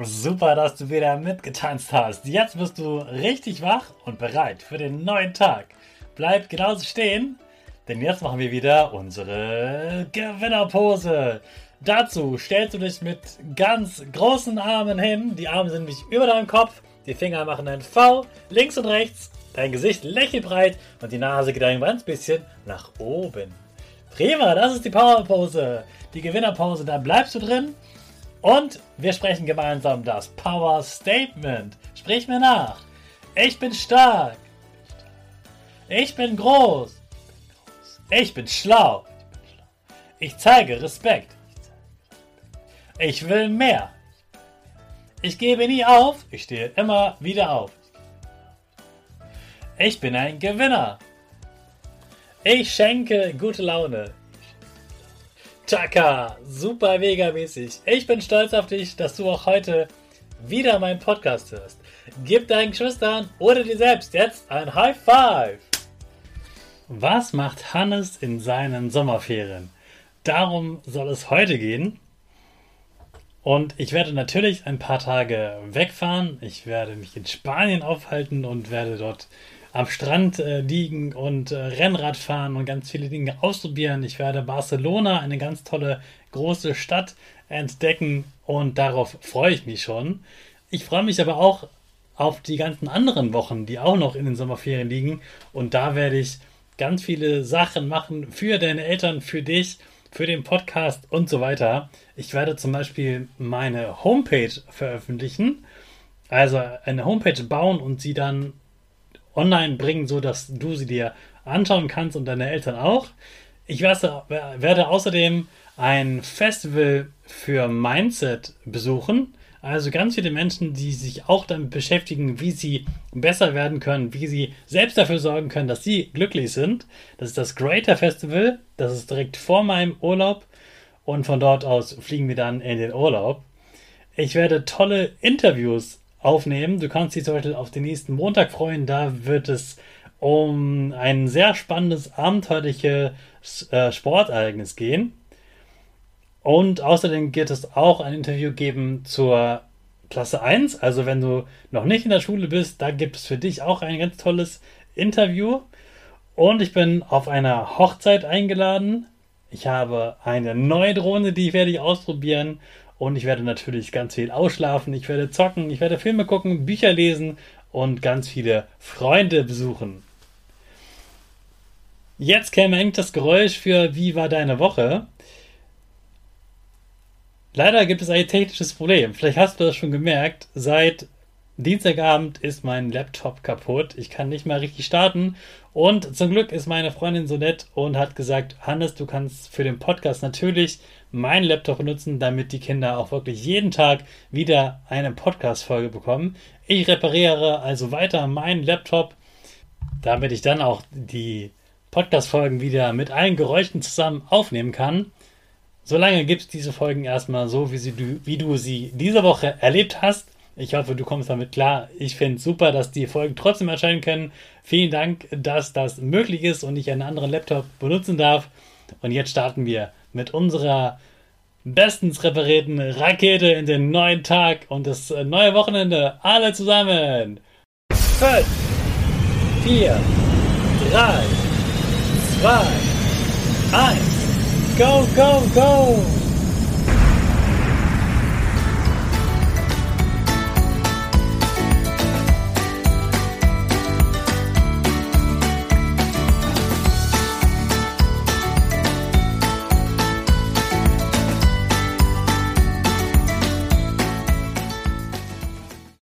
Super, dass du wieder mitgetanzt hast. Jetzt bist du richtig wach und bereit für den neuen Tag. Bleib genauso stehen, denn jetzt machen wir wieder unsere Gewinnerpose. Dazu stellst du dich mit ganz großen Armen hin. Die Arme sind nicht über deinem Kopf. Die Finger machen ein V links und rechts. Dein Gesicht lächelt breit und die Nase geht ein ganz bisschen nach oben. Prima, das ist die Powerpose. Die Gewinnerpose, da bleibst du drin und wir sprechen gemeinsam das Power Statement. Sprich mir nach. Ich bin stark. Ich bin groß. Ich bin schlau. Ich zeige Respekt. Ich will mehr. Ich gebe nie auf. Ich stehe immer wieder auf. Ich bin ein Gewinner. Ich schenke gute Laune. Chaka, super mega mäßig. Ich bin stolz auf dich, dass du auch heute wieder meinen Podcast hörst. Gib deinen Geschwistern oder dir selbst jetzt ein High Five. Was macht Hannes in seinen Sommerferien? Darum soll es heute gehen. Und ich werde natürlich ein paar Tage wegfahren. Ich werde mich in Spanien aufhalten und werde dort am Strand äh, liegen und äh, Rennrad fahren und ganz viele Dinge ausprobieren. Ich werde Barcelona, eine ganz tolle große Stadt, entdecken und darauf freue ich mich schon. Ich freue mich aber auch auf die ganzen anderen Wochen, die auch noch in den Sommerferien liegen. Und da werde ich ganz viele Sachen machen für deine Eltern, für dich, für den Podcast und so weiter. Ich werde zum Beispiel meine Homepage veröffentlichen. Also eine Homepage bauen und sie dann online bringen, so dass du sie dir anschauen kannst und deine Eltern auch. Ich werde außerdem ein Festival für Mindset besuchen. Also ganz viele Menschen, die sich auch damit beschäftigen, wie sie besser werden können, wie sie selbst dafür sorgen können, dass sie glücklich sind. Das ist das Greater Festival. Das ist direkt vor meinem Urlaub. Und von dort aus fliegen wir dann in den Urlaub. Ich werde tolle Interviews aufnehmen. Du kannst dich zum Beispiel auf den nächsten Montag freuen. Da wird es um ein sehr spannendes, abenteuerliches äh, Sportereignis gehen. Und außerdem wird es auch ein Interview geben zur Klasse 1. Also wenn du noch nicht in der Schule bist, da gibt es für dich auch ein ganz tolles Interview. Und ich bin auf einer Hochzeit eingeladen. Ich habe eine neue Drohne, die werde ich ausprobieren. Und ich werde natürlich ganz viel ausschlafen, ich werde zocken, ich werde Filme gucken, Bücher lesen und ganz viele Freunde besuchen. Jetzt käme eigentlich das Geräusch für Wie war deine Woche? Leider gibt es ein technisches Problem. Vielleicht hast du das schon gemerkt. Seit Dienstagabend ist mein Laptop kaputt. Ich kann nicht mal richtig starten. Und zum Glück ist meine Freundin so nett und hat gesagt, Hannes, du kannst für den Podcast natürlich meinen Laptop benutzen, damit die Kinder auch wirklich jeden Tag wieder eine Podcast-Folge bekommen. Ich repariere also weiter meinen Laptop, damit ich dann auch die Podcast-Folgen wieder mit allen Geräuschen zusammen aufnehmen kann. Solange gibt es diese Folgen erstmal so, wie, sie, wie du sie diese Woche erlebt hast. Ich hoffe, du kommst damit klar. Ich finde es super, dass die Folgen trotzdem erscheinen können. Vielen Dank, dass das möglich ist und ich einen anderen Laptop benutzen darf. Und jetzt starten wir mit unserer bestens reparierten Rakete in den neuen Tag und das neue Wochenende. Alle zusammen. 5, 4, 3, 2, 1. Go, go, go!